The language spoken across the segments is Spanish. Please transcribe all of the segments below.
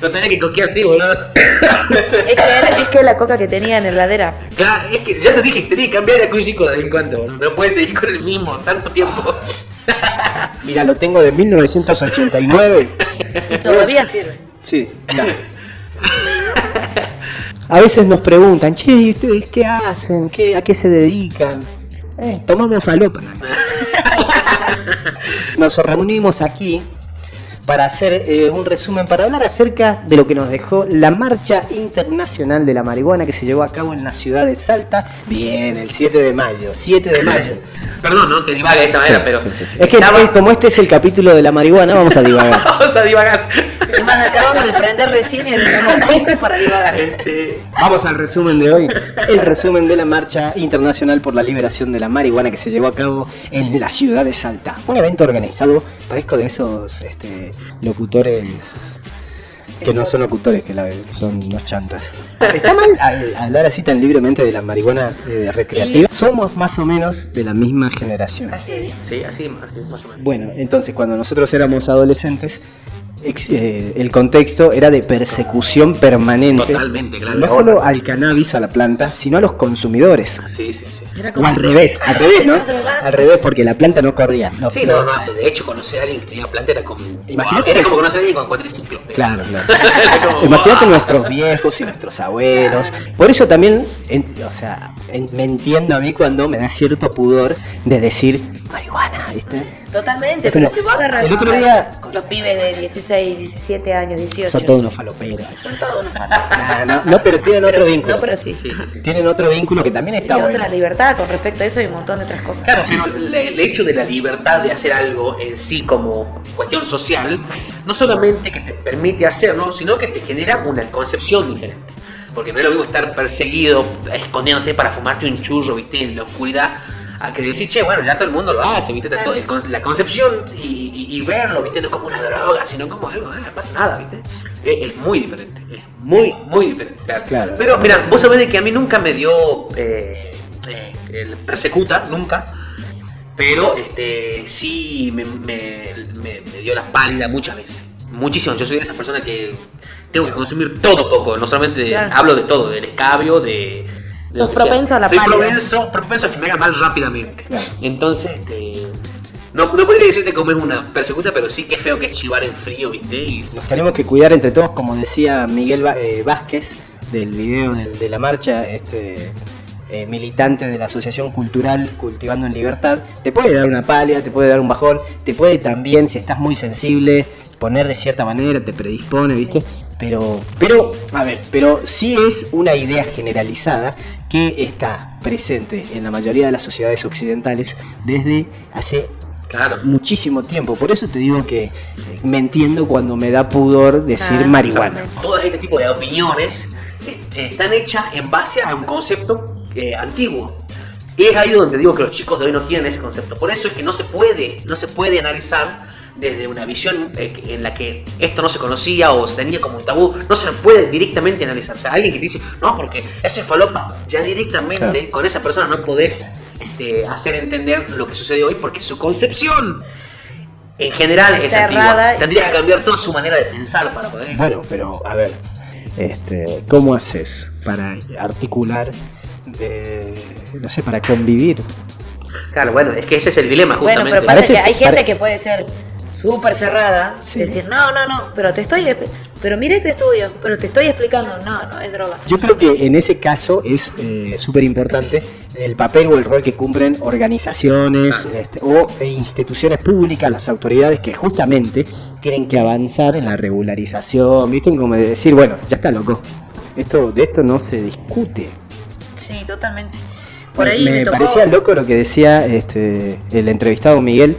Lo tenía que coquear así, boludo. Es que, es que la coca que tenía en la heladera. Claro, es que ya te dije que tenía que cambiar de acústico de vez en cuando, boludo. No puedes seguir con el mismo tanto tiempo. Mira, lo tengo de 1989. Y todavía sirve. Sí, mira. A veces nos preguntan, che, ¿y ustedes qué hacen? ¿Qué, ¿A qué se dedican? Eh, tomamos falopa. Nos reunimos aquí para hacer eh, un resumen, para hablar acerca de lo que nos dejó la Marcha Internacional de la Marihuana que se llevó a cabo en la ciudad de Salta. Bien, el 7 de mayo, 7 de mayo. Perdón, ¿no? Que divague de esta manera, pero. Es que estaba- es- como este es el capítulo de la marihuana, vamos a divagar. Vamos a divagar. Además, acabamos de prender recién tiempo para divagar. Este, Vamos al resumen de hoy. El resumen de la Marcha Internacional por la Liberación de la Marihuana que se llevó a cabo en la ciudad de Salta. Un evento organizado, parezco de esos este, locutores que no son locutores, que la- son unos chantas. ¿Está mal al- hablar así tan libremente de la marihuana eh, recreativa? Somos más o menos de la misma generación. Así es. Sí, así, así, más o menos. Bueno, entonces cuando nosotros éramos adolescentes, el contexto era de persecución permanente. Totalmente, claro. No solo al cannabis, a la planta, sino a los consumidores. Sí, sí, sí. Era O al revés, al revés, ¿no? Era. Al revés, porque la planta no corría. No, Sí, no, no, de hecho conocer a alguien que tenía planta era como... Imagínate era que- como conocer a alguien con cuatriciclo. Claro, claro. Era como, Imagínate wow. nuestros viejos y nuestros abuelos. Por eso también, en- o sea, en- me entiendo a mí cuando me da cierto pudor de decir marihuana, ¿viste? Totalmente, Pero pero si vos agarras el otro día- con los pibes de 16, 17 años, 18. Son todos unos faloperos. Son todos unos fanáticos. No, no, no, pero tienen otro vínculo. No, pero sí. Sí, sí, sí. Tienen otro vínculo que también está otra bueno. libertad con respecto a eso y un montón de otras cosas. Claro, pero le- el hecho de la libertad de hacer algo en sí como cuestión social, no solamente que te permite hacerlo, sino que te genera una concepción diferente. Porque no es lo mismo estar perseguido, escondiéndote para fumarte un churro, viste, en la oscuridad, a que decir, che, bueno, ya todo el mundo lo hace, viste, Claro. El con- la concepción y, y- y verlo, viste, no como una droga, sino como algo, ah, no pasa nada, viste. Es, es muy diferente, es muy, muy diferente. Claro. Pero mira, vos sabés de que a mí nunca me dio eh, eh, el persecuta, nunca. Pero este sí me, me- me- me dio la pálida muchas veces. Muchísimas. Yo soy de esas personas que tengo que consumir todo poco. No solamente Claro. hablo de todo, del escabio, de. Sos propenso a la Soy pálida. propenso, propenso a que me haga mal rápidamente. Claro. Entonces, este. No, no podría decirte como es una persecuta, pero sí que es feo que es chivar en frío, ¿viste? Y Nos tenemos que cuidar entre todos, como decía Miguel eh, Vázquez del video de, de la marcha, este eh, militante de la Asociación Cultural Cultivando en Libertad. Te puede dar una pálida, te puede dar un bajón, te puede también, si estás muy sensible, poner de cierta manera, te predispone, ¿viste? Pero, pero, a ver, pero sí es una idea generalizada que está presente en la mayoría de las sociedades occidentales desde hace claro. muchísimo tiempo. Por eso te digo que me entiendo cuando me da pudor decir Ah, marihuana. todo este tipo de opiniones este, están hechas en base a un concepto eh, antiguo. Y es ahí donde digo que los chicos de hoy no tienen ese concepto. Por eso es que no se puede, no se puede analizar desde una visión eh, en la que esto no se conocía o se tenía como un tabú. No se puede directamente analizar. O sea, alguien que te dice, no, porque ese es falopa, ya directamente Claro. con esa persona no podés este, hacer entender lo que sucede hoy porque su concepción en general es Está antigua. Tendría que cambiar toda su manera de pensar para poder Bueno, pero a ver, este, ¿cómo haces para articular, eh, no sé, para convivir? Claro, bueno, es que ese es el dilema Bueno, justamente. pero pasa Parece que hay gente pare- que puede ser súper cerrada, Sí. decir, no, no, no, pero te estoy, pero mira este estudio, pero te estoy explicando, no, no es droga. Yo creo que en ese caso es eh, súper importante el papel o el rol que cumplen organizaciones este, o eh, instituciones públicas, las autoridades que justamente tienen que avanzar en la regularización, ¿viste? Como de decir, bueno, ya está loco. Esto, de esto no se discute. Sí, totalmente. Por ahí me me, tocó- parecía loco lo que decía este, el entrevistado Miguel,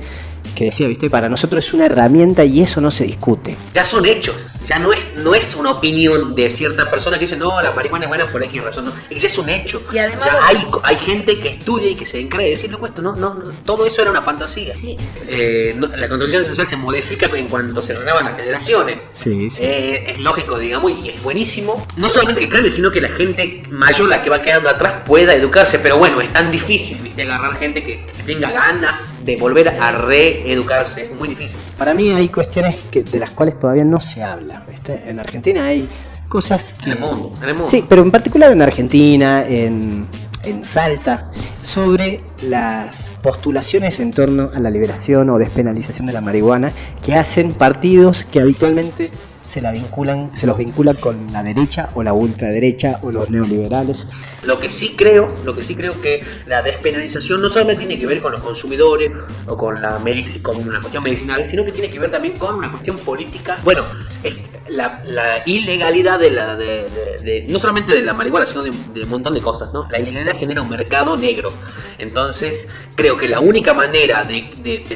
que decía, viste, para nosotros es una herramienta y eso no se discute. Ya son hechos. Ya no es, no es una opinión de cierta persona que dice, no, la marihuana es buena por X razón. No, ya es un hecho. Y además- Ya hay, hay gente que estudia y que se encarga de decir, loco, esto no, no, no, todo eso era una fantasía. Sí. Eh, no- la construcción social se modifica en cuanto se renuevan las generaciones. Sí, sí. Eh, es lógico, digamos, y es buenísimo. No solamente que cambie, sino que la gente mayor, la que va quedando atrás, pueda educarse. Pero bueno, es tan difícil, ¿viste? Agarrar gente que tenga ganas de volver a reeducarse. Es muy difícil. Para mí hay cuestiones que, de las cuales todavía no se habla. En Argentina hay cosas que... En el mundo, en el mundo. Sí, pero en particular en Argentina, en, en Salta, sobre las postulaciones en torno a la liberación o despenalización de la marihuana que hacen partidos que habitualmente se la vinculan, se los vinculan con la derecha o la ultraderecha o los neoliberales. Lo que sí creo, lo que sí creo que la despenalización no solamente tiene que ver con los consumidores o con la medi- con una cuestión medicinal, sino que tiene que ver también con una cuestión política. Bueno, es la, la ilegalidad de la de, de- de- no solamente de la marihuana, sino de, de un montón de cosas, ¿no? La ilegalidad genera un mercado negro. Entonces, creo que la única manera de,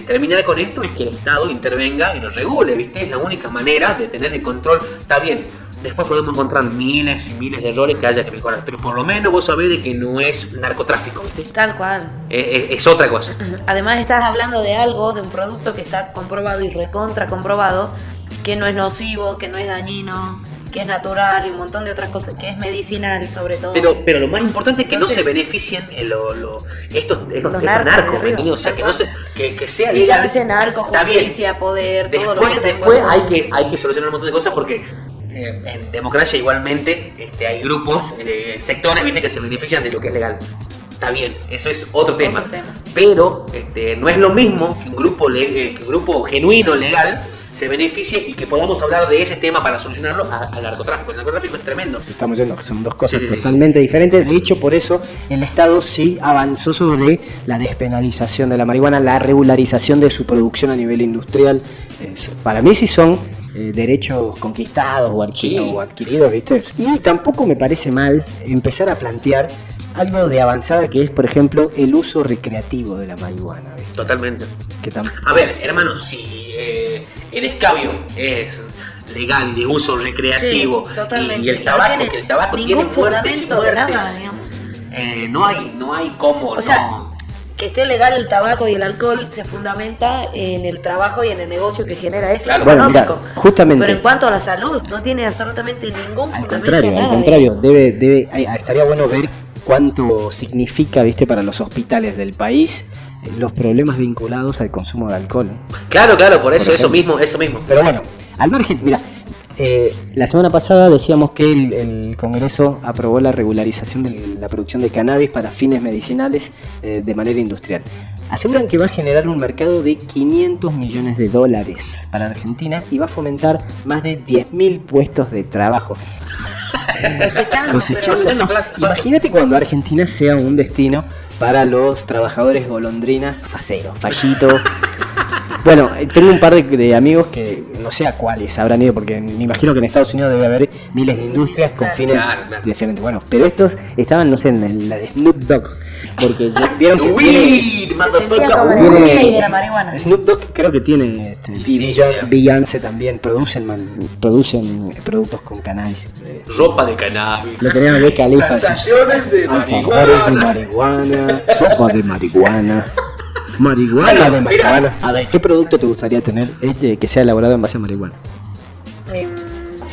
terminar con esto es que el Estado intervenga y lo regule, ¿viste? Es la única manera de tener el control. Está bien, después podemos encontrar miles y miles de errores que haya que mejorar, pero por lo menos vos sabés de que no es narcotráfico, ¿viste? Tal cual. Es, es- es otra cosa. Además estás hablando de algo, de un producto que está comprobado y recontra comprobado, que no es nocivo, que no es dañino, que es natural y un montón de otras cosas, que es medicinal sobre todo. Pero, pero lo más importante es que Entonces- no se beneficien eh, lo- lo- estos, estos, estos narcos narcos. O sea, que no se, que, que sea y legal. llámese narco, Está bien. justicia, poder, todo lo Después, que después hay que, hay que solucionar un montón de cosas porque eh, en democracia igualmente este, hay grupos, eh, sectores ¿viste? que se benefician de lo que es legal. Está bien, eso es otro tema. tema. Pero este, no es lo mismo que un grupo, le- eh, que un grupo genuino, legal, se beneficie y que podamos hablar de ese tema para solucionarlo al narcotráfico. El narcotráfico es tremendo. Estamos yendo, que son dos cosas Sí, sí, sí. totalmente diferentes. De hecho, por eso el Estado sí avanzó sobre la despenalización de la marihuana, la regularización de su producción a nivel industrial. Eso, para mí sí son eh, derechos conquistados o adquiridos, o adquiridos, ¿viste? Y tampoco me parece mal empezar a plantear algo de avanzada que es, por ejemplo, el uso recreativo de la marihuana. ¿viste? Totalmente. Que A ver, hermano, si eh, el escabio es legal y de uso recreativo Sí, y el no tabaco, tiene que el tabaco tiene muertes y nada, digamos. eh, no hay, no hay cómo, O sea, no. que esté legal el tabaco y el alcohol se fundamenta en el trabajo y en el negocio que genera eso Claro. Bueno, económico. mira, justamente- Pero en cuanto a la salud, no tiene absolutamente ningún Al fundamento. contrario, nada, al contrario, debe, debe, estaría bueno ver cuánto significa, viste, para los hospitales del país los problemas vinculados al consumo de alcohol. Claro, claro, por eso, Por eso mismo, eso mismo. Pero bueno, al margen, mira, eh, la semana pasada decíamos que el, el Congreso aprobó la regularización de la producción de cannabis para fines medicinales eh, de manera industrial. Aseguran que va a generar un mercado de 500 millones de dólares para Argentina y va a fomentar más de 10.000 puestos de trabajo. Pero- plata. Imagínate cuando Argentina sea un destino para los trabajadores golondrinas, faceros, fallitos. Bueno, eh, tengo un par de, de amigos que no sé a cuáles habrán ido, porque me imagino que en Estados Unidos debe haber miles de industrias con fines Claro, claro. diferentes. Bueno, pero estos estaban, no sé, en la de Snoop Dogg, porque ya vieron que tiene, Weed, Tiene- de la marihuana. Snoop Dogg creo que tiene, este, y. Beyoncé también producen, man- producen productos con cannabis. Eh, Ropa de cannabis. Lo tenían de Califa. así. Plantaciones de Alfajores de marihuana, sopa de marihuana, marihuana de marihuana. A ver, ¿qué producto te gustaría tener eh, que sea elaborado en base a marihuana? Em,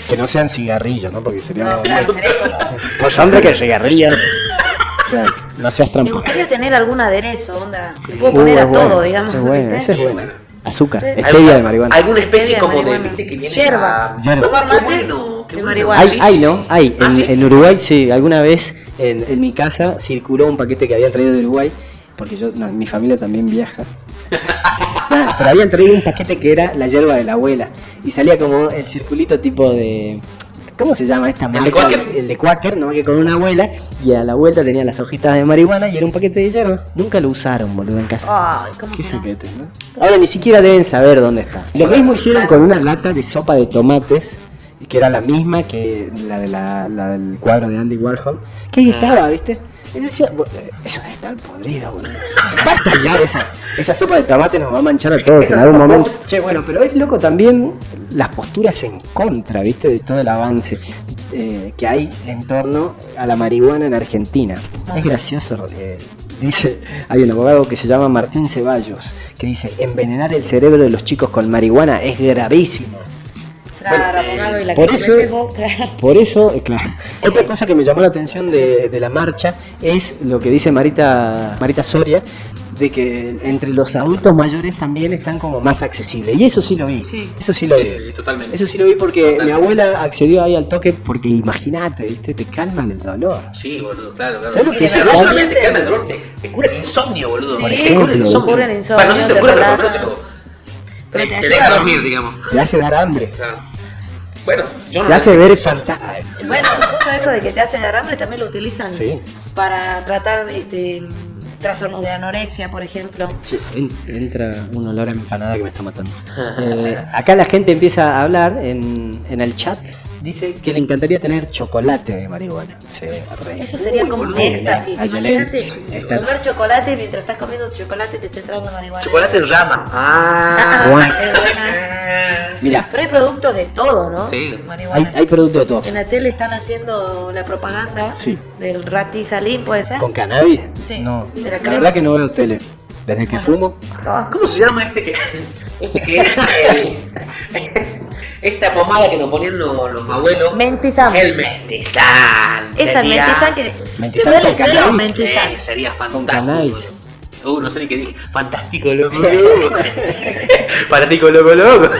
Que no sean cigarrillos, ¿no? Porque sería... Pues hombre, que cigarrillo. Claro, no seas Me tramposo. gustaría tener algún aderezo, onda. Le puedo Uh, poner a todo, bueno, digamos. Es bueno, ¿viste? ese es bueno. Azúcar, stevia de marihuana. Alguna especie como de, viste, que viene Yerba. a- Yerba. Tomar Mate de marihuana. Hay, ¿no? Hay. ¿Ah, En, sí? en Uruguay sí, alguna vez en, en mi casa circuló un paquete que habían traído de Uruguay, porque yo, no, mi familia también viaja. Nah, pero habían traído un paquete que era la hierba de la abuela. Y salía como el circulito tipo de. ¿Cómo se llama esta ¿El de marca? Quaker? El de Quaker, nomás que con una abuela. Y a la vuelta tenía las hojitas de marihuana y era un paquete de hierba. Nunca lo usaron, boludo, en casa. Ay, ¿cómo Qué que no? ¿no? Ahora ni siquiera deben saber dónde está. Lo mismo hicieron con una lata de sopa de tomates, que era la misma que la, de la, la del cuadro de Andy Warhol, que ahí estaba, ¿viste? Y yo decía, "Bu- eh, eso debe estar podrido, boludo. Basta ya, esa, esa sopa de tomate nos va a manchar a todos en algún momento. Che, bueno, pero es loco también las posturas en contra, ¿viste? De todo el avance eh, que hay en torno a la marihuana en Argentina. Es gracioso, eh, dice, hay un abogado que se llama Martín Ceballos, que dice, envenenar el cerebro de los chicos con marihuana es gravísimo. Claro, abogado, y la por que eso- claro. Por eso, claro. Otra cosa que me llamó la atención de, de la marcha es lo que dice Marita, Marita Soria, de que entre los adultos mayores también están como más accesibles. Y eso sí lo vi. Sí. Eso sí lo vi. Sí, totalmente. Eso sí lo vi porque mi abuela accedió ahí al toque porque imagínate, ¿viste? Te calman el dolor. Sí, boludo, claro, claro. ¿Sabes lo que es no solamente te calma el dolor, te, te cura el insomnio, boludo. Sí, Por te ejemplo, el insomnio. cura el insomnio, Bueno, no si te te cura, pero lo te, te te deja a dormir, dormir. digamos. Te hace dar hambre. Claro. Bueno, yo no Te hace ver. Bueno, justo eso de que te hace dar hambre también lo utilizan Sí. para tratar este, trastornos de anorexia, por ejemplo. Che, en- entra un olor a empanada que me está matando. Eh, acá la gente empieza a hablar en, en el chat. Dice que le encantaría tener chocolate de marihuana. Sí, re. Eso sería como un éxtasis. Ay, Imagínate está- comer chocolate mientras estás comiendo chocolate te está entrando marihuana. Chocolate en rama. Ah, Ah. Bueno. es buena. Mira, Pero hay productos de todo, ¿no? Sí. hay, hay producto de todo. En la tele están haciendo la propaganda Sí. del Ratizalín, ¿puede ser? ¿Con cannabis? Sí. No, De la verdad que no veo tele. Desde que fumo, Ah, ¿Cómo se llama este que, este que es el- esta pomada que nos ponían los, los abuelos? Mentizán. El mentizán. Esa Sería- mentizán que. Mentizán ¿Te duele con el cannabis. Sería fantástico. Con cannabis. Uh, no sé ni qué dije. Fantástico, loco. Fantástico, loco, loco.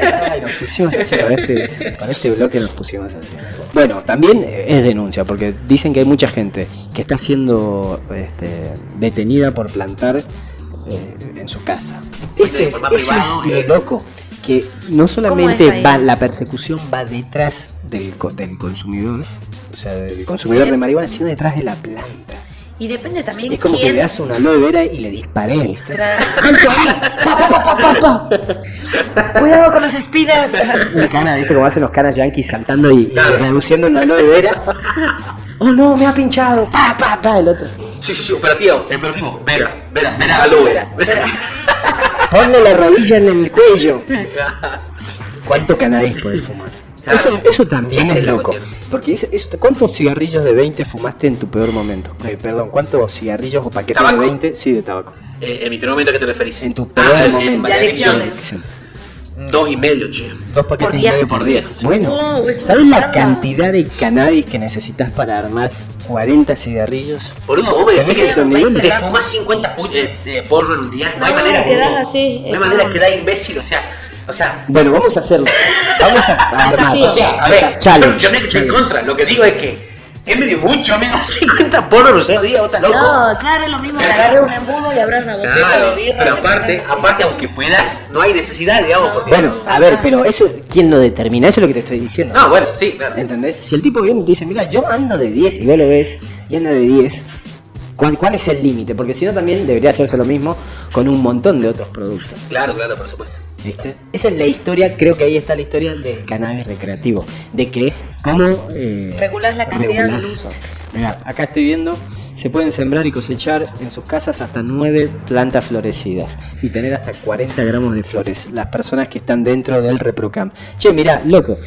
Ay, nos pusimos así para este, para este bloque nos pusimos así. Bueno, también es denuncia, porque dicen que hay mucha gente que está siendo este, detenida por plantar eh, en su casa. Ese, es, forma ese privada, es lo eh. loco, que no solamente va, la persecución va detrás del, del consumidor, o sea, del consumidor de marihuana, sino detrás de la planta. Y depende también Es como que quién. veas una aloe vera y le disparé, ¿viste? tra- Pa, pa, pa, pa, pa. Cuidado con los spinners. Un cana, ¿viste cómo hacen los canas yankees saltando y, y reduciendo una aloe vera? Oh no, me ha pinchado. Pa, pa, pa, el otro. Sí, sí, sí, operativo. Operativo. Vera, vera, vera, aloe. Vera. Ponle la rodilla en el cuello. ¿Cuánto cannabis puedes fumar? Eso, eso también es es loco. Porque eso- eso- ¿cuántos cigarrillos de 20 fumaste en tu peor momento? Eh, perdón, ¿cuántos cigarrillos o paquetes ¿Tabaco? de 20? Sí, de tabaco. Eh, en mi primer momento, ¿a qué te referís? En tu peor Ah, en- momento. en De adicción. adicciones. Dos y medio, che. Dos paquetes Por y día. medio por día. Bueno, Oh, es ¿sabes la cantidad de cannabis que necesitas para armar 40 cigarrillos? Boludo, vos me decís ¿Tenés que niveles? te fumas 50 pu- eh, eh, porros en un día. No, hay No, manera, quedás así, No hay manera como- que da imbécil, o sea, o sea, Bueno, vamos a hacerlo. Vamos a armar. O sea, a ver, Challenge. yo me echo en contra. Lo que digo es que es medio mucho, amigo. 50 porros en un día, vos estás loco. No, claro, es lo mismo que agarrar un embudo y abrir una botella Claro, de birra. pero aparte, aparte, aunque puedas, no hay necesidad, digamos, porque... Bueno, a ver, pero eso, ¿quién lo determina? Eso es lo que te estoy diciendo. No, bueno, sí, claro. ¿Entendés? Si el tipo viene y te dice, mira, yo ando de 10 y vos lo ves y anda de 10, ¿cuál, cuál es el límite? Porque si no, también debería hacerse lo mismo con un montón de otros productos. Claro, claro, por supuesto. ¿Viste? Esa es la historia, creo que ahí está la historia del cannabis recreativo. De que, ¿cómo. Eh, Regulás la cantidad uso. Mirá, acá estoy viendo, se pueden sembrar y cosechar en sus casas hasta 9 plantas florecidas y tener hasta 40 gramos de flores. Las personas que están dentro del ReproCam. Che, mirá, loco.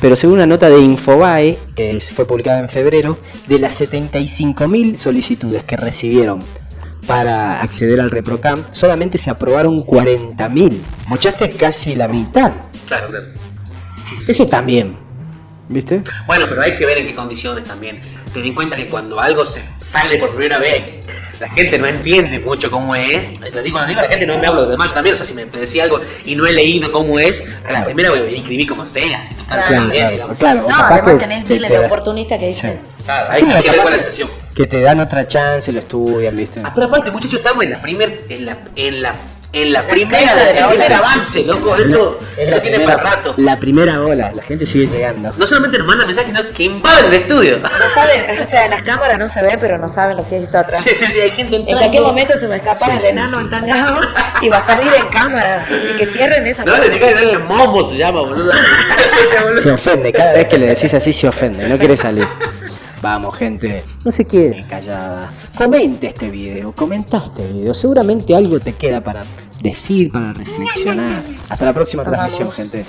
Pero según una nota de Infobae, que fue publicada en febrero, de las 75.000 solicitudes que recibieron para acceder al ReproCam, solamente se aprobaron 40.000. Mochaste casi la mitad. Claro, claro. Eso también. ¿Viste? Bueno, pero hay que ver en qué condiciones también. Ten en cuenta que cuando algo se sale por primera vez, la gente no entiende mucho cómo es. Te digo, cuando digo la gente no me hablo de demás, también, o sea, si me decía algo y no he leído cómo es, a la primera voy a escribir como sea. Claro, claro, digamos. claro. No, además tenés te- miles de oportunistas que dicen. Claro, hay Sí, que ver cuál es la excepción. Que te dan otra chance, lo estudian, ¿viste? Ah, pero aparte, muchachos, estamos en la primer, en la, en la, en la primera, la primer avance, loco. Esto, Es esto tiene para rato. la primera ola, la gente sigue llegando. No solamente nos mandan mensajes, sino que invaden el estudio. No saben, o sea, en las cámaras no se ve, pero no saben lo que es esto atrás. Sí, sí, sí, hay gente En entrando. cualquier momento se va a escapar Sí, el sí, enano sí. entangado y va a salir en cámara. Así que cierren esa No le digas que momo se llama, boludo. Se ofende, cada vez que le decís así se ofende, no quiere salir. Vamos, gente, no se queden calladas. Comente este video, comenta este video. Seguramente algo te queda para decir, para reflexionar. Hasta la próxima transmisión, gente.